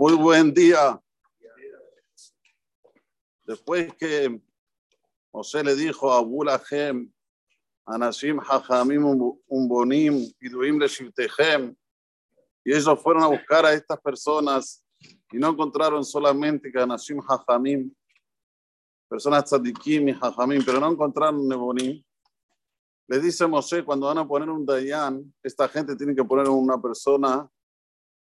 Muy buen día. Después que José le dijo a Bulahem, Anashim Hachamim Umbonim, Iduim Leshivtehem, y ellos fueron a buscar a estas personas y no encontraron solamente que Anashim Hachamim, personas tzadikim y Hachamim, pero no encontraron Nebonim. Les dice Moshe, cuando van a poner un Dayan, esta gente tiene que poner una persona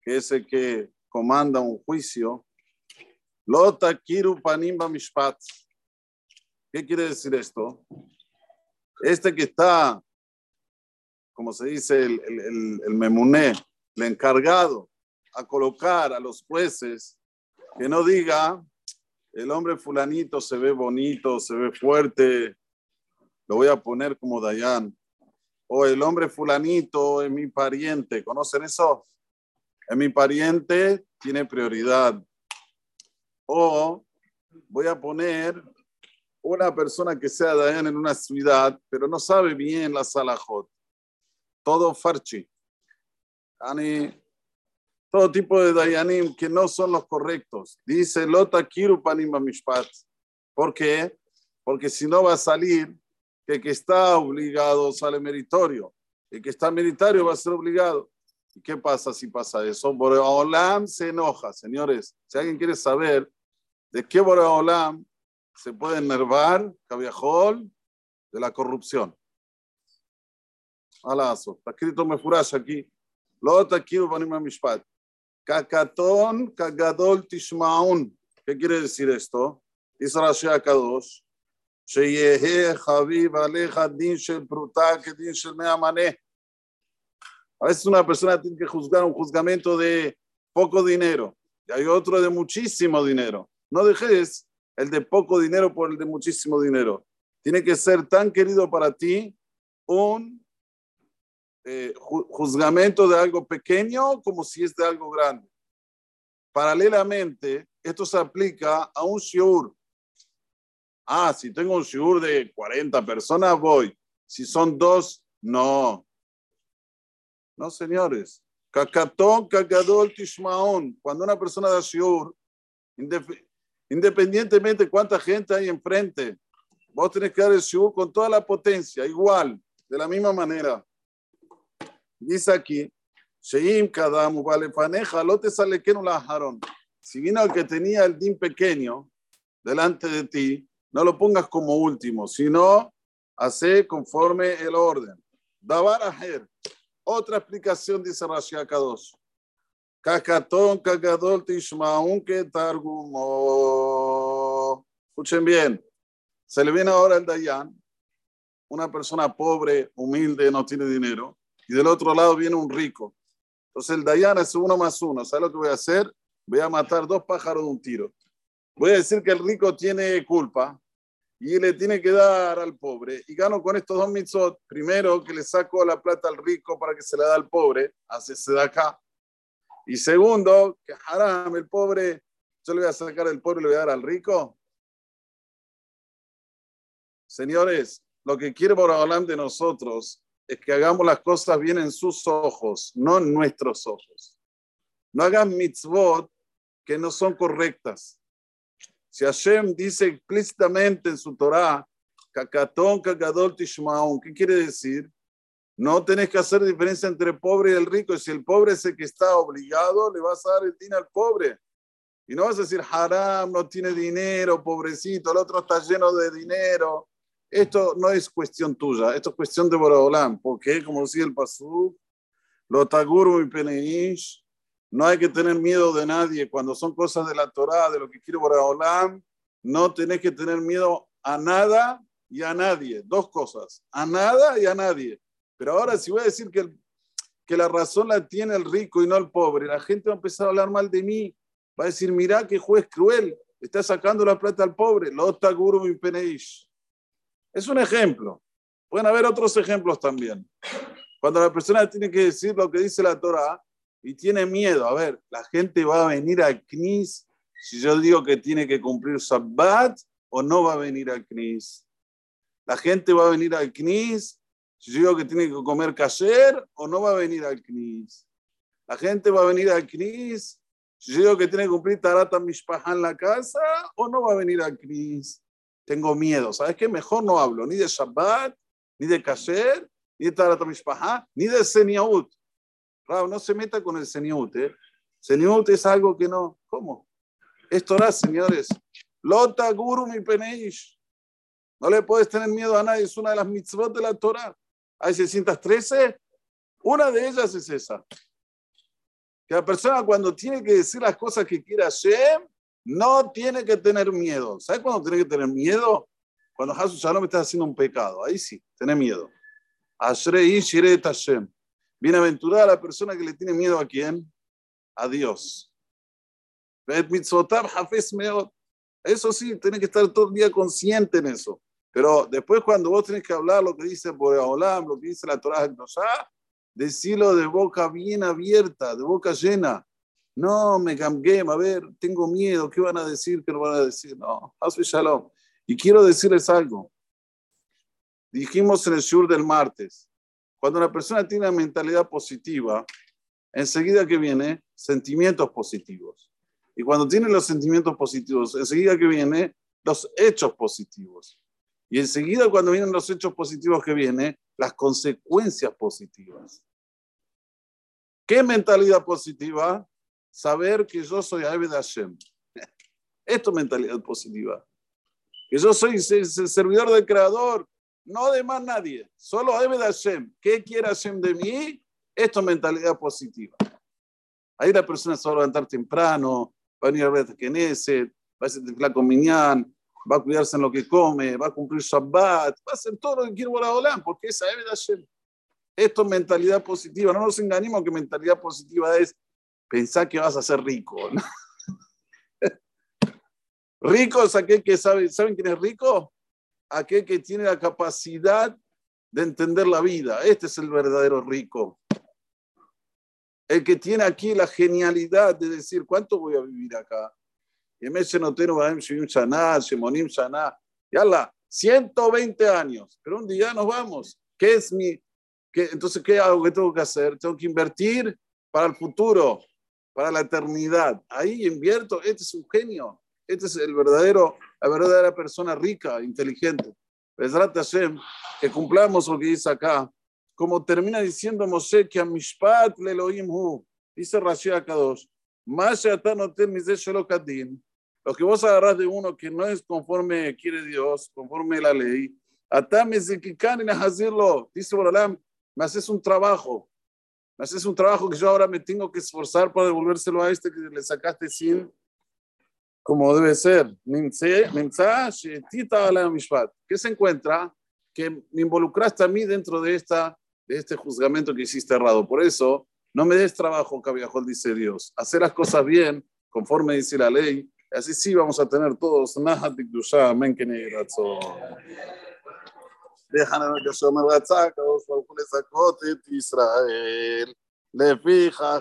que es el que comanda un juicio. Lota Kiru Panimba Mishpat. ¿Qué quiere decir esto? Este que está, como se dice, el, el, el, memuné, el encargado a colocar a los jueces, que no diga, el hombre fulanito se ve bonito, se ve fuerte, lo voy a poner como Dayan. O el hombre fulanito es mi pariente, ¿conocen eso? Mi pariente, tiene prioridad. O voy a poner una persona que sea Dayan en una ciudad, pero no sabe bien la salahot. Todo farchi. Todo tipo de Dayanim que no son los correctos. Dice Lota Kiru Panima Mishpat. ¿Por qué? Porque si no va a salir que que está obligado sale meritorio. El que está meritorio va a ser obligado. ¿Y qué pasa si pasa eso? Boreolam se enoja, señores. Si alguien quiere saber de qué Boreolam se puede enervar, Cabiajol, de la corrupción. Alazo. Está escrito Mefurash aquí. Lota quiero vanima mishpat. Kakatón, kagadol tishmaun. ¿Qué quiere decir esto? Dice Rashi Akadosh. שיהא חביב עליך דין של פרוטה כדין של מאה מנה. A veces una persona tiene que juzgar un juzgamento de poco dinero y hay otro de muchísimo dinero. No dejes el de poco dinero por el de muchísimo dinero. Tiene que ser tan querido para ti un eh, juzgamento de algo pequeño como si es de algo grande. Paralelamente, esto se aplica a un shiur. Ah, si tengo un shiur de 40 personas, voy. Si son dos, no. No, señores. Kakatón, kakadol, tishmaón. Cuando una persona da shiur, independientemente de cuánta gente hay enfrente, vos tenés que dar el shiur con toda la potencia, igual, de la misma manera. Dice aquí, Sheim Kadamu vale paneja, lo te sale que no la dejaron. Si vino el que tenía el din pequeño delante de ti, no lo pongas como último, sino hace conforme el orden. Dabar aher. Otra explicación dice Rashi Akadosh. Kakatón, kakadol, tishmaun, que targumo. Escuchen bien. Se le viene ahora el Dayan, una persona pobre, humilde, no tiene dinero, y del otro lado viene un rico. Entonces el Dayan es uno más uno. ¿Sabes lo que voy a hacer? Voy a matar dos pájaros de un tiro. Voy a decir que el rico tiene culpa y le tiene que dar al pobre. Y gano con estos dos mitzot. Primero, que le saco la plata al rico para que se la da al pobre, hace acá. Y segundo, que haram, el pobre, yo le voy a sacar al pobre y le voy a dar al rico. Señores, lo que quiere Boraholam de nosotros es que hagamos las cosas bien en sus ojos, no en nuestros ojos. No hagan mitzvot que no son correctas. Si Hashem dice explícitamente en su Torah, Kakatón, Kakadol, Tishmaon, ¿qué quiere decir? No tenés que hacer diferencia entre pobre y el rico. Si el pobre es el que está obligado, le vas a dar el dinero al pobre. Y no vas a decir, haram, no tiene dinero, pobrecito, el otro está lleno de dinero. Esto no es cuestión tuya, esto es cuestión de Boraholam. Porque, como decía el Pasuk, lo taguru y peneish, no hay que tener miedo de nadie. Cuando son cosas de la Torah, de lo que quiere Boraholam, no tenés que tener miedo a nada y a nadie. Dos cosas, a nada y a nadie. Pero ahora si voy a decir que, que la razón la tiene el rico y no el pobre, la gente va a empezar a hablar mal de mí. Va a decir, mira qué juez cruel, está sacando la plata al pobre. Es un ejemplo. Pueden haber otros ejemplos también. Cuando la persona tiene que decir lo que dice la Torah, y tiene miedo. A ver, la gente va a venir al CNIS si yo digo que tiene que cumplir Shabbat o no va a venir al CNIS. La gente va a venir al CNIS si yo digo que tiene que comer kasher o no va a venir al CNIS. La gente va a venir al CNIS Si yo digo que tiene que cumplir Tarata Mishpaha en la casa, o no va a venir a Cris. Tengo miedo. ¿Sabes qué? Mejor no hablo ni de Shabbat, ni de Kasher, ni de Tarata Mishpaha, ni de Seniaut. No se meta con el Seniaut. ¿eh? Seniaut es algo que no. ¿Cómo? Es Torah, señores. Lota Guru mi peneish. No le puedes tener miedo a nadie. Es una de las mitzvot de la Torah. Hay 613. Una de ellas es esa. Que la persona cuando tiene que decir las cosas que quiere Hashem, no tiene que tener miedo. ¿Sabes cuándo tiene que tener miedo? Cuando Hasu Shalom está haciendo un pecado. Ahí sí, tiene miedo. Ashrei Shiret Hashem. Bienaventurada la persona que le tiene miedo a quién? A Dios. Eso sí, tiene que estar todo el día consciente en eso. Pero después cuando vos tenés que hablar lo que dice Boreolam, lo que dice la Torah decirlo de boca bien abierta, de boca llena. No, me cambié, a ver, tengo miedo, ¿qué van a decir? ¿Qué van a decir? No, Hasbe Shalom. Y quiero decirles algo. Dijimos en el sur del martes, cuando una persona tiene una mentalidad positiva, enseguida que viene sentimientos positivos. Y cuando tiene los sentimientos positivos, enseguida que viene los hechos positivos. Y enseguida cuando vienen los hechos positivos que vienen, las consecuencias positivas. ¿Qué mentalidad positiva? Saber que yo soy Abed Hashem. Esto es mentalidad positiva. Que yo soy el servidor del Creador, no de más nadie, solo Abed Hashem. ¿Qué quiere Hashem de mí? Esto es mentalidad positiva. Ahí la persona se va a levantar temprano, va a venir a ver Knesset, va a hacer con Minyan, va a cuidarse en lo que come, va a cumplir Shabbat, va a hacer todo lo que quiere Boraholam, porque esa es Hashem. Esto es mentalidad positiva. No nos engañemos que mentalidad positiva es pensar que vas a ser rico. rico es aquel que sabe, ¿saben quién es rico? aquel que tiene la capacidad de entender la vida. Este es el verdadero rico. El que tiene aquí la genialidad de decir, ¿cuánto voy a vivir acá? Y me dice, no tengo Saná, Shemonim Saná. Yala, 120 años, pero un día nos vamos. ¿Qué es mi...? Qué, entonces, ¿qué hago? ¿Qué tengo que hacer? Tengo que invertir para el futuro, para la eternidad. Ahí invierto. Este es un genio. Este es el verdadero la verdadera persona rica, inteligente. Hashem, que cumplamos lo que dice acá, como termina diciendo Moshe que a Mishpat le Elohim hu, dice Rashi Akadosh, más lo que vos agarrás de uno que no es conforme quiere Dios, conforme la ley, dice Borolam, me haces un trabajo, me haces un trabajo que yo ahora me tengo que esforzar para devolvérselo a este que le sacaste sin, como debe ser. ¿Qué se encuentra? Que me involucraste a mí dentro de, esta, de este juzgamiento que hiciste errado. Por eso, no me des trabajo, Cabiajol, dice Dios. Hacer las cosas bien, conforme dice la ley, Así sí vamos a tener todos Nahat Dikdusha, Amén, que Ratzon. déjanos que somos רצה, הקדוש ברוך הוא לזכות את ישראל, לפיכך